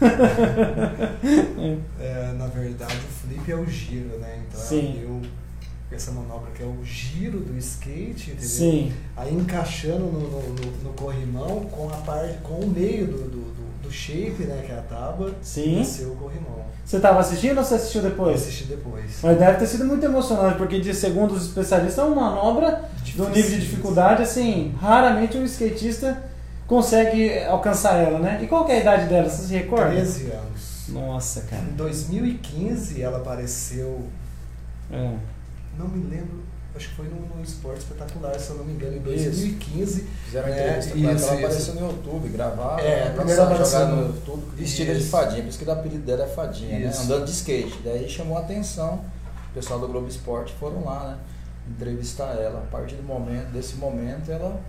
[LAUGHS] é, na verdade, o flip é o giro, né? Então Sim. eu essa manobra que é o giro do skate, entendeu? Sim. Aí encaixando no, no, no, no corrimão com a parte, com o meio do, do, do, shape, né? Que é a tábua, Sim. e o corrimão. Você estava assistindo ou você assistiu Eu depois? assisti depois. Mas deve ter sido muito emocionante, porque de segundo os especialistas é uma manobra do nível de dificuldade, assim, raramente um skatista consegue alcançar ela, né? E qual que é a idade dela, você se recorda? 13 anos. Nossa, cara. Em 2015 ela apareceu, É. não me lembro, acho que foi no, no Esporte Espetacular, se eu não me engano, em Isso. 2015. Fizeram uma É, entrevista ela, isso, ela isso. apareceu no YouTube, gravaram, É, primeiro apareceu jogaram no- no YouTube, vestida de Isso. fadinha, por isso que o apelido dela é fadinha, né? Isso. Andando de skate. Daí chamou a atenção, o pessoal do Globo Esporte foram lá, né? Entrevistar ela. A partir do momento, desse momento, ela,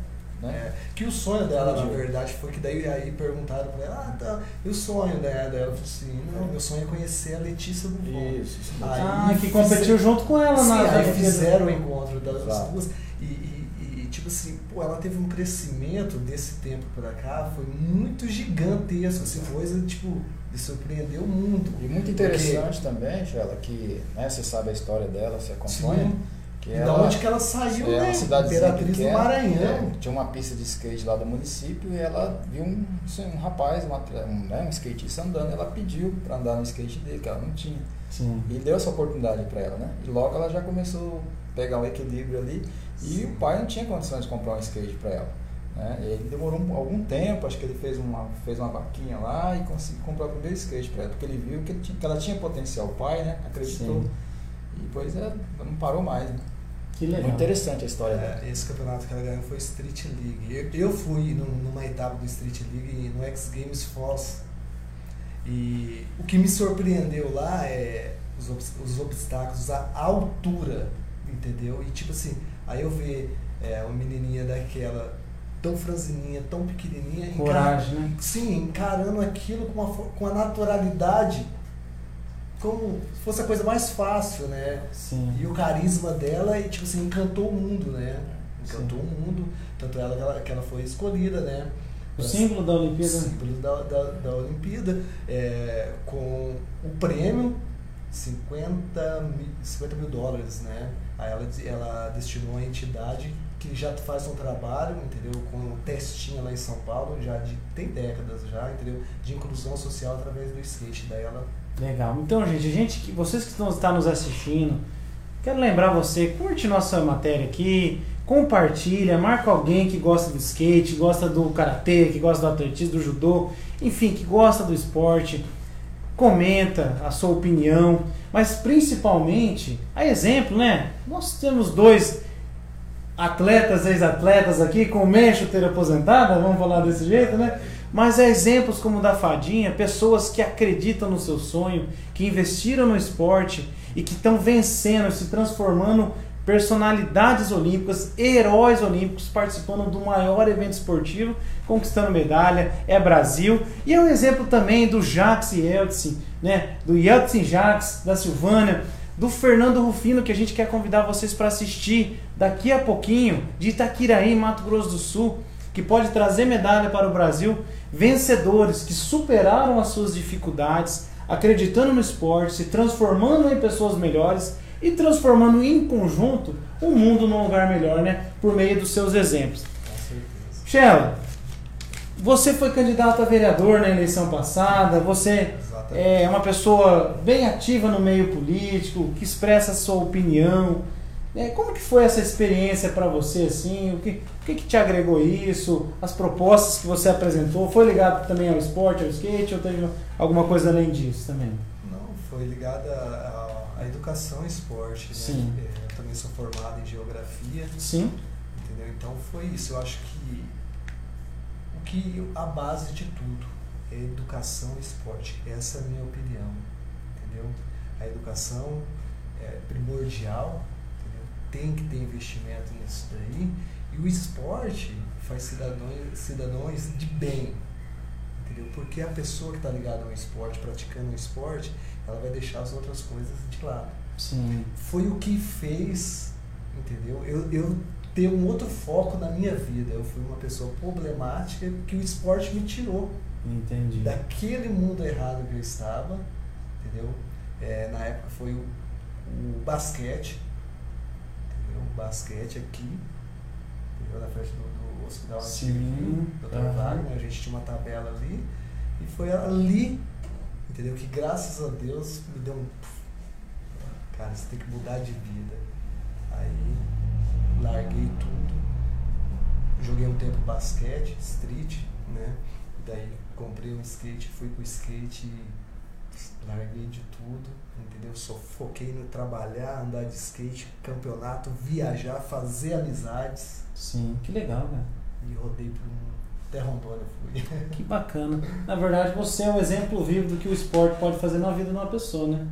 né? É, que o sonho dela, na verdade, foi que daí aí perguntaram pra ela, ah, tá, e o sonho dela? Daí ela falou assim, não, meu sonho é conhecer a Letícia Buffon. Isso, isso. Aí Ah, que competiu junto com ela Sim, na aí fizeram o encontro das Exato. duas e, e- e, tipo assim, pô, ela teve um crescimento desse tempo pra cá, foi muito gigantesco, assim, coisa, tipo, de surpreender o mundo. E muito interessante também, Sheila, que né, você sabe a história dela, você acompanha. Sim. Que da onde que ela saiu, é né? uma cidadezinha Imperatriz do Maranhão. é, tinha uma pista de skate lá do município e ela viu um, assim, um rapaz, um, atle- um, né, um skatista andando, ela pediu para andar no skate dele, que ela não tinha. Sim. E deu essa oportunidade para ela, né? E logo ela já começou a pegar um equilíbrio ali e o pai não tinha condições de comprar um skate para ela. Né? Ele demorou um- algum tempo, acho que ele fez uma, fez uma vaquinha lá e conseguiu comprar o primeiro skate para ela, porque ele viu que, ele tinha- que ela tinha potencial. O pai, né? Acreditou. Sim. E depois ela não parou mais. Né? Que legal. Muito interessante a história dela. É, esse campeonato que ela ganhou foi Street League. Eu, eu fui num- numa etapa do Street League no X Games Foz. E o que me surpreendeu lá é os, os obstáculos, a altura, entendeu? E tipo assim, aí eu ver é, uma menininha daquela tão franzininha, tão pequenininha, encar- Coragem, né? sim, encarando aquilo com uma, com a naturalidade, como se fosse a coisa mais fácil, né? Sim. E o carisma dela, e, tipo assim, encantou o mundo, né? Encantou o mundo. Tanto ela que, ela que ela foi escolhida, né? O símbolo da Olimpíada. símbolo da, da, da Olimpíada, é, com o prêmio 50 mil, 50 mil dólares, né? Aí ela, ela destinou a entidade que já faz um trabalho, entendeu? Com um testinha lá em São Paulo, já de, tem décadas já, entendeu? De inclusão social através do skate. Daí ela Legal. Então, gente, gente, vocês que estão, estão nos assistindo, quero lembrar você, curte nossa matéria aqui, compartilha, marca alguém que gosta do skate, gosta do karatê, que gosta do atletismo, do judô, enfim, que gosta do esporte. Comenta a sua opinião, mas principalmente, a exemplo, né? Nós temos dois atletas, ex-atletas aqui, com meia chuteira aposentada, vamos falar desse jeito, né? Mas é exemplos como o da Fadinha, pessoas que acreditam no seu sonho, que investiram no esporte e que estão vencendo, se transformando personalidades olímpicas, heróis olímpicos participando do maior evento esportivo, conquistando medalha, é Brasil. E é um exemplo também do Jax Yeltsin, né? do Yeltsin Jax, da Silvânia, do Fernando Rufino, que a gente quer convidar vocês para assistir daqui a pouquinho, de Itaquiraí, Mato Grosso do Sul, que pode trazer medalha para o Brasil. Vencedores que superaram as suas dificuldades, acreditando no esporte, se transformando em pessoas melhores e transformando em conjunto o mundo num lugar melhor, né? Por meio dos seus exemplos. Shella, você foi candidato a vereador na eleição passada, você Exatamente. é uma pessoa bem ativa no meio político, que expressa sua opinião. É, como que foi essa experiência para você, assim? O que, o que, que te agregou isso? As propostas que você apresentou? Foi ligado também ao esporte, ao skate, ou teve alguma coisa além disso também? Não, foi ligada à, à educação e esporte. Né? Sim. É, eu também sou formado em geografia. Sim. Entendeu? Então foi isso. Eu acho que o que a base de tudo é educação e esporte. Essa é a minha opinião. Entendeu? A educação é primordial tem que ter investimento nisso daí. E o esporte faz cidadãos, cidadãos de bem. Entendeu? Porque a pessoa que está ligada ao esporte, praticando o esporte, ela vai deixar as outras coisas de lado. Sim. Foi o que fez, entendeu? Eu, eu ter um outro foco na minha vida. Eu fui uma pessoa problemática que o esporte me tirou. Entendi. Daquele mundo errado que eu estava, entendeu? É, na época foi o, o basquete, um basquete aqui, entendeu? na frente do, do hospital Sim. Dr. Uhum. Wagner, a gente tinha uma tabela ali, e foi ali, entendeu? Que graças a Deus me deu um. Cara, você tem que mudar de vida. Aí larguei tudo, joguei um tempo basquete, street, né? Daí comprei um skate, fui pro skate larguei de tudo, entendeu? Só foquei no trabalhar, andar de skate, campeonato, viajar, fazer amizades. Sim, que legal, né? E rodei por um. Até Rondônia fui. [LAUGHS] Que bacana. Na verdade, você é um exemplo vivo do que o esporte pode fazer na vida de uma pessoa, né?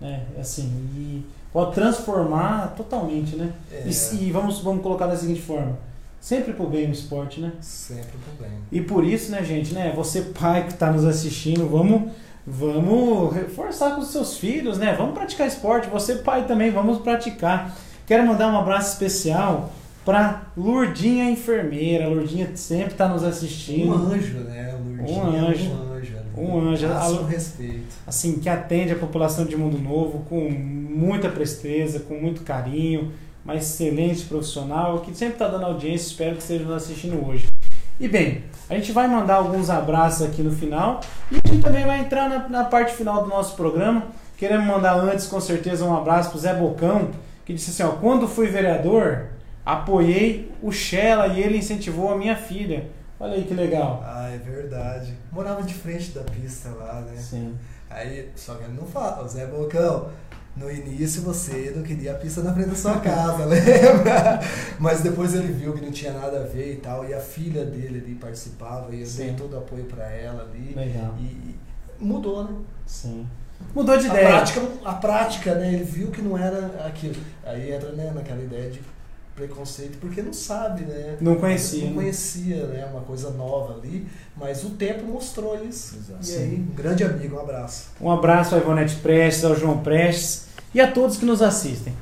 É, assim, e pode transformar totalmente, né? É. E, e, vamos, vamos colocar da seguinte forma. Sempre pro bem o esporte, né? Sempre pro bem. E por isso, né, gente, né? Você pai que está nos assistindo, vamos vamos reforçar com os seus filhos, né? Vamos praticar esporte. Você, pai, também, vamos praticar. Quero mandar um abraço especial para Lurdinha enfermeira. Lurdinha sempre está nos assistindo. Um anjo, né? Lurdinha um anjo. Um anjo. Um anjo. Um respeito. Assim, que atende a população de Mundo Novo com muita presteza, com muito carinho, uma excelente profissional que sempre está dando audiência. Espero que esteja nos assistindo hoje. E bem, a gente vai mandar alguns abraços aqui no final e a gente também vai entrar na, na parte final do nosso programa. Queremos mandar antes, com certeza, um abraço para o Zé Bocão, que disse assim: ó, quando fui vereador, apoiei o Shella e ele incentivou a minha filha. Olha aí que legal. Ah, é verdade. Morava de frente da pista lá, né? Sim. Aí, só que ele não fala, o Zé Bocão, no início você não queria a pista na frente da sua casa, [LAUGHS] lembra? Mas depois ele viu que não tinha nada a ver e tal, e a filha dele ali participava, e eu Sim. dei todo o apoio para ela ali. Legal. E, e, mudou, né? Sim. Mudou de ideia. A prática, a prática, né? Ele viu que não era aquilo. Aí entra né, naquela ideia de preconceito, porque não sabe, né? Não conhecia. Não né? conhecia, né? Uma coisa nova ali, mas o tempo mostrou isso. Exato. E aí, um grande amigo, um abraço. Um abraço ao Ivonete Prestes, ao João Prestes e a todos que nos assistem.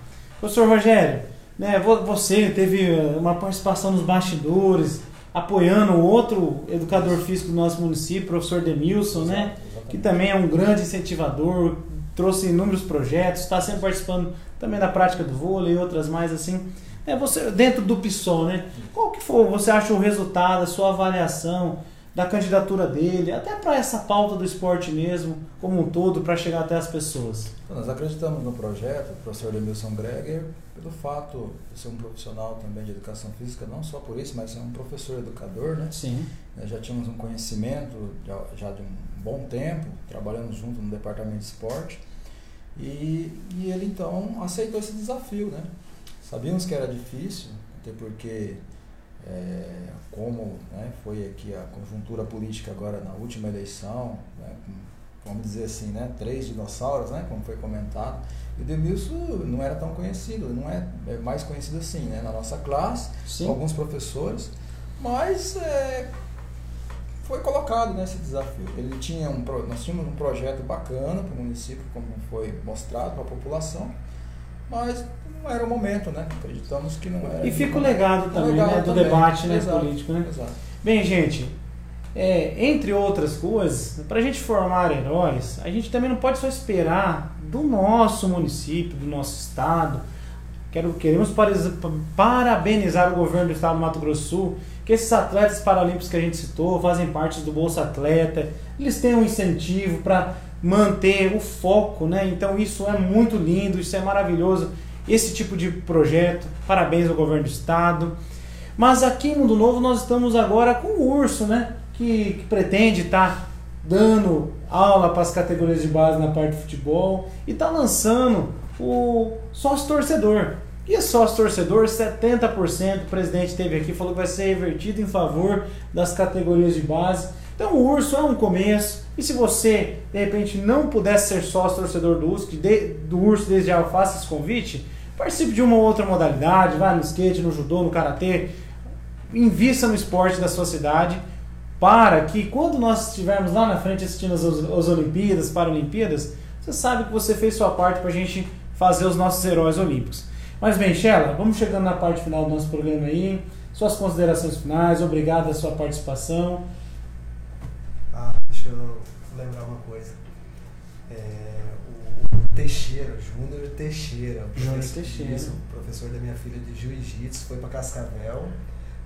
Professor Rogério, né, você teve eh, uma participação nos bastidores, apoiando outro educador físico do nosso município, o professor Demilson, né, que também é um grande incentivador, trouxe inúmeros projetos, está sempre participando também da prática do vôlei e outras mais assim. É você dentro do PSOL, né? Qual que for, você acha o resultado, a sua avaliação da candidatura dele, até para essa pauta do esporte mesmo, como um todo, para chegar até as pessoas? Então, nós acreditamos no projeto, o professor Emilson Greger, pelo fato de ser um profissional também de educação física, não só por isso, mas ser um professor educador, né? Sim. Já tínhamos um conhecimento já de um bom tempo, trabalhando junto no departamento de esporte, e, e ele então aceitou esse desafio, né? Sabíamos que era difícil, até porque, é, como né, foi aqui a conjuntura política agora na última eleição, né, com, vamos dizer assim, né, três dinossauros, né, como foi comentado, O Edemilson não era tão conhecido, não é, é mais conhecido assim, né? Na nossa classe, Sim. com alguns professores, mas é, foi colocado nesse desafio. Ele tinha um, nós tínhamos um projeto bacana para o município, como foi mostrado para a população, mas não era o momento, né? Acreditamos que não era. E fica o momento. legado também, Legal né, do também. debate né, Exato, político, né? Exato. Bem, gente, é, entre outras coisas, para a gente formar heróis, a gente também não pode só esperar do nosso município, do nosso estado. Quero, queremos parabenizar o governo do estado do Mato Grosso do Sul, que esses atletas paralímpicos que a gente citou fazem parte do Bolsa Atleta, eles têm um incentivo para manter o foco, né? Então isso é muito lindo, isso é maravilhoso, esse tipo de projeto. Parabéns ao governo do estado. Mas aqui em Mundo Novo nós estamos agora com o Urso, né? Que, que pretende estar dando aula para as categorias de base na parte de futebol e está lançando o sócio torcedor. E sócio torcedor, 70%, o presidente teve aqui, falou que vai ser revertido em favor das categorias de base. Então o Urso é um começo. E se você, de repente, não pudesse ser sócio torcedor do Urso, de- do Urso desde já eu faço esse convite, participe de uma ou outra modalidade, vá no skate, no judô, no karatê, invista no esporte da sua cidade para que quando nós estivermos lá na frente assistindo as, as Olimpíadas, Paralimpíadas, você sabe que você fez sua parte para a gente fazer os nossos heróis olímpicos. Mas bem, Sheila, vamos chegando na parte final do nosso programa aí. Suas considerações finais, obrigado pela sua participação. Deixa eu lembrar uma coisa. É, o, o Teixeira, Júnior Teixeira, Júnior Teixeira. isso, professor da minha filha de Jiu-Jitsu, foi para Cascavel,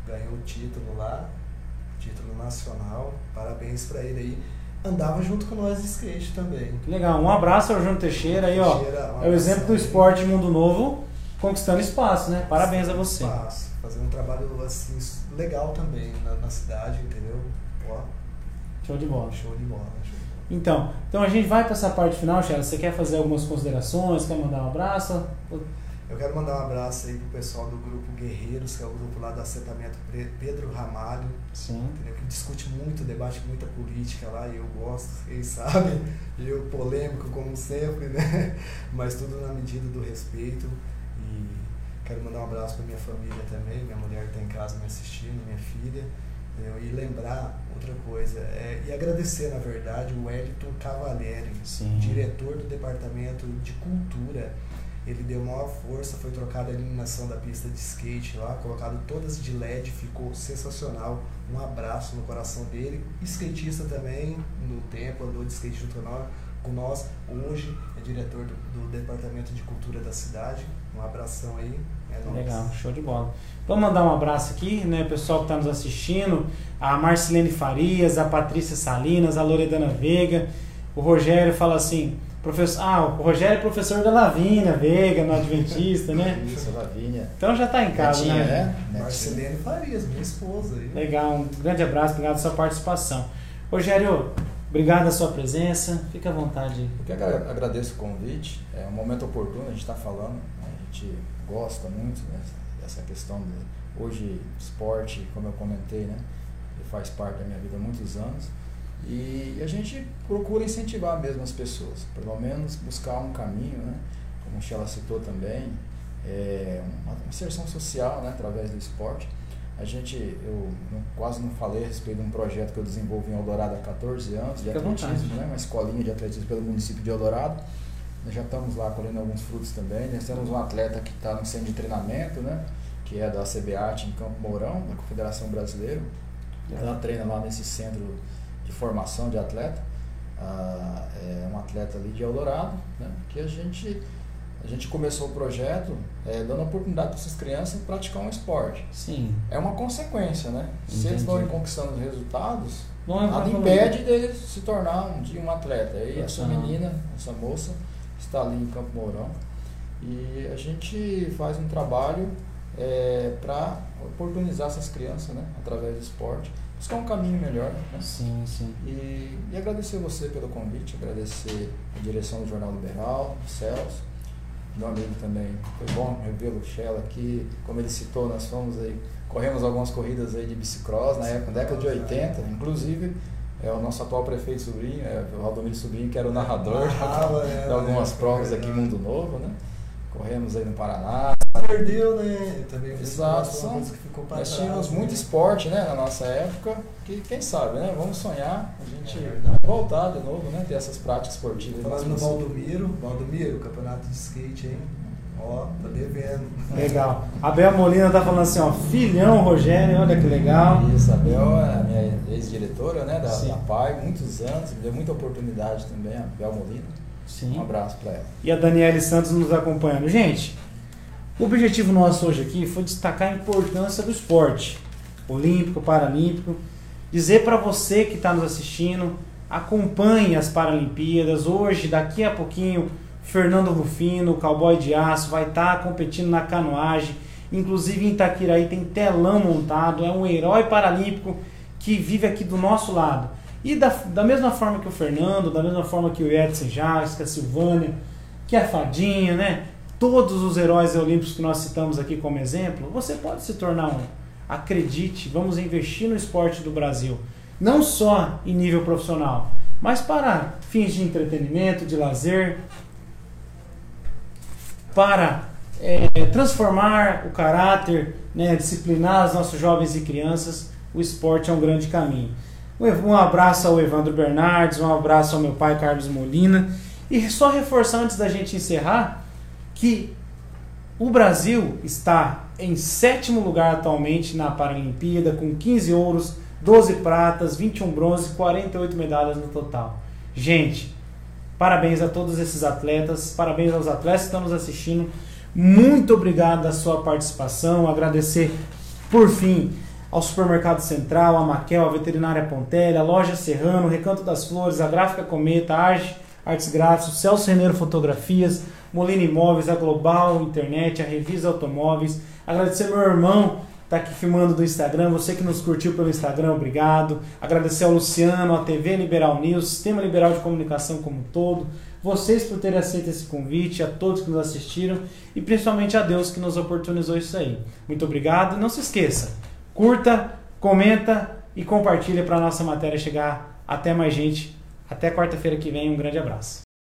ganhou o título lá, título nacional. Parabéns para ele aí. Andava junto com nós de skate também. Legal, um abraço ao Júnior Teixeira aí, ó. Teixeira, É o exemplo do esporte de mundo novo conquistando espaço, né? Parabéns a você. Espaço, Fazendo um trabalho assim legal também na, na cidade, entendeu? Ó, Show de bola. show de bola, show de bola. Então, então a gente vai para essa parte final, Sheila. Você quer fazer algumas considerações? Quer mandar um abraço? Eu quero mandar um abraço aí pro pessoal do grupo Guerreiros, que é o grupo lá do assentamento Pedro Ramalho, Sim. entendeu? que discute muito, debate muita política lá, e eu gosto, eles sabem, [LAUGHS] e eu polêmico como sempre, né? [LAUGHS] Mas tudo na medida do respeito. E quero mandar um abraço para minha família também, minha mulher está em casa me assistindo, minha filha. Entendeu? E lembrar outra coisa, é, e agradecer, na verdade, o Wellington Cavalieri, Sim. diretor do Departamento de Cultura. Ele deu maior força, foi trocada a iluminação da pista de skate lá, colocado todas de LED, ficou sensacional. Um abraço no coração dele. Skatista também, no tempo, andou de skate junto com nós. Com nós. Hoje é diretor do, do Departamento de Cultura da cidade. Um abração aí. É. Legal, show de bola. Vamos mandar um abraço aqui, né, pessoal que está nos assistindo, a Marcelene Farias, a Patrícia Salinas, a Loredana Veiga, o Rogério fala assim, professor, ah, o Rogério é professor da Lavínia Veiga, no Adventista, né? [LAUGHS] Isso, Lavínia. Então já está em casa, Netinha, né? né? Marcelene Farias, minha esposa. aí. Legal, um grande abraço, obrigado pela sua participação. Rogério, obrigado pela sua presença, fica à vontade. Eu que agra- agradeço o convite, é um momento oportuno, a gente está falando, né? a gente gosta muito né, dessa questão de hoje esporte, como eu comentei, né, faz parte da minha vida há muitos anos e a gente procura incentivar mesmo as pessoas, pelo menos buscar um caminho, né, como o Sheila citou também, é, uma inserção social né, através do esporte. A gente, eu não- quase não falei a respeito de um projeto que eu desenvolvi em Eldorado há 14 anos, de Fica atletismo, né, uma escolinha de atletismo pelo município de Eldorado. Nós já estamos lá colhendo alguns frutos também. Nós temos um atleta que está no centro de treinamento, né, que é da CBAT em Campo Mourão, da Confederação Brasileira. Ela treina lá nesse centro de formação de atleta. Ah, é um atleta ali de Eldorado, né, que a gente, a gente começou o projeto é, dando oportunidade para essas crianças praticar um esporte. Sim. É uma consequência, né? Se eles Entendi. forem conquistando os resultados, Não é nada impede dele se tornar um dia um atleta. E essa menina, essa moça, está ali em Campo Mourão. E a gente faz um trabalho para oportunizar essas crianças, né? Através do esporte. Buscar um caminho melhor. Né? Sim, sim. E, e agradecer você pelo convite, agradecer a direção do Jornal Liberal, o Celso, meu amigo também. Foi bom revê-lo, Shell aqui. Como ele citou, nós fomos aí, corremos algumas corridas aí de bicicross na época, década de 80. Inclusive, é o nosso atual prefeito sobrinho, é o Valdomiro Sobrinho, que era o narrador [LAUGHS] Narrava, de, é, de algumas é, provas é aqui. Mundo Novo, né? Corremos aí no Paraná. Perdeu, né? Também Exato, são- que ficou Nós tínhamos né? muito esporte, né, na nossa época, que quem sabe, né? Vamos sonhar, a gente É voltar de novo, né? Ter essas práticas esportivas. Falando no. Valdomiro, Valdomiro, campeonato de skate, hein? Ó, tá devendo. Legal. A Bel Molina tá falando assim, ó, filhão Rogério, olha que legal. Isso, a Bel é a minha ex-diretora, né, da, Sim. da PAI, muitos anos, me deu muita oportunidade também, a Bel Molina. Um Sim. abraço para ela. E a Daniele Santos nos acompanhando. Gente, o objetivo nosso hoje aqui foi destacar a importância do esporte olímpico, paralímpico. Dizer para você que está nos assistindo, acompanhe as Paralimpíadas. Hoje, daqui a pouquinho, Fernando Rufino, cowboy de aço, vai estar competindo na canoagem. Inclusive em Itaquiraí tem telão montado, é um herói paralímpico que vive aqui do nosso lado. E da, da mesma forma que o Fernando, da mesma forma que o Edson que a Silvânia, que a Fadinha, né? Todos os heróis olímpicos que nós citamos aqui como exemplo, você pode se tornar um. Acredite, vamos investir no esporte do Brasil. Não só em nível profissional, mas para fins de entretenimento, de lazer, para é, transformar o caráter, né, disciplinar os nossos jovens e crianças, o esporte é um grande caminho. Um abraço ao Evandro Bernardes, um abraço ao meu pai Carlos Molina. E só reforçar antes da gente encerrar que o Brasil está em sétimo lugar atualmente na Paralimpíada, com 15 ouros, 12 pratas, 21 bronzes e 48 medalhas no total. Gente, parabéns a todos esses atletas, parabéns aos atletas que estão nos assistindo. Muito obrigado da sua participação. Agradecer, por fim, ao Supermercado Central, a Maquel, a Veterinária Pontelha, a Loja Serrano, Recanto das Flores, a Gráfica Cometa, a Arte, Artes Gráficos, Celso Reneiro Fotografias, Molina Imóveis, a Global Internet, a Revisa Automóveis. Agradecer meu irmão está aqui filmando do Instagram, você que nos curtiu pelo Instagram, obrigado. Agradecer ao Luciano, à TV Liberal News, Sistema Liberal de Comunicação como um todo, vocês por terem aceito esse convite, a todos que nos assistiram e principalmente a Deus que nos oportunizou isso aí. Muito obrigado. Não se esqueça, curta, comenta e compartilha para a nossa matéria chegar até mais gente. Até quarta-feira que vem. Um grande abraço.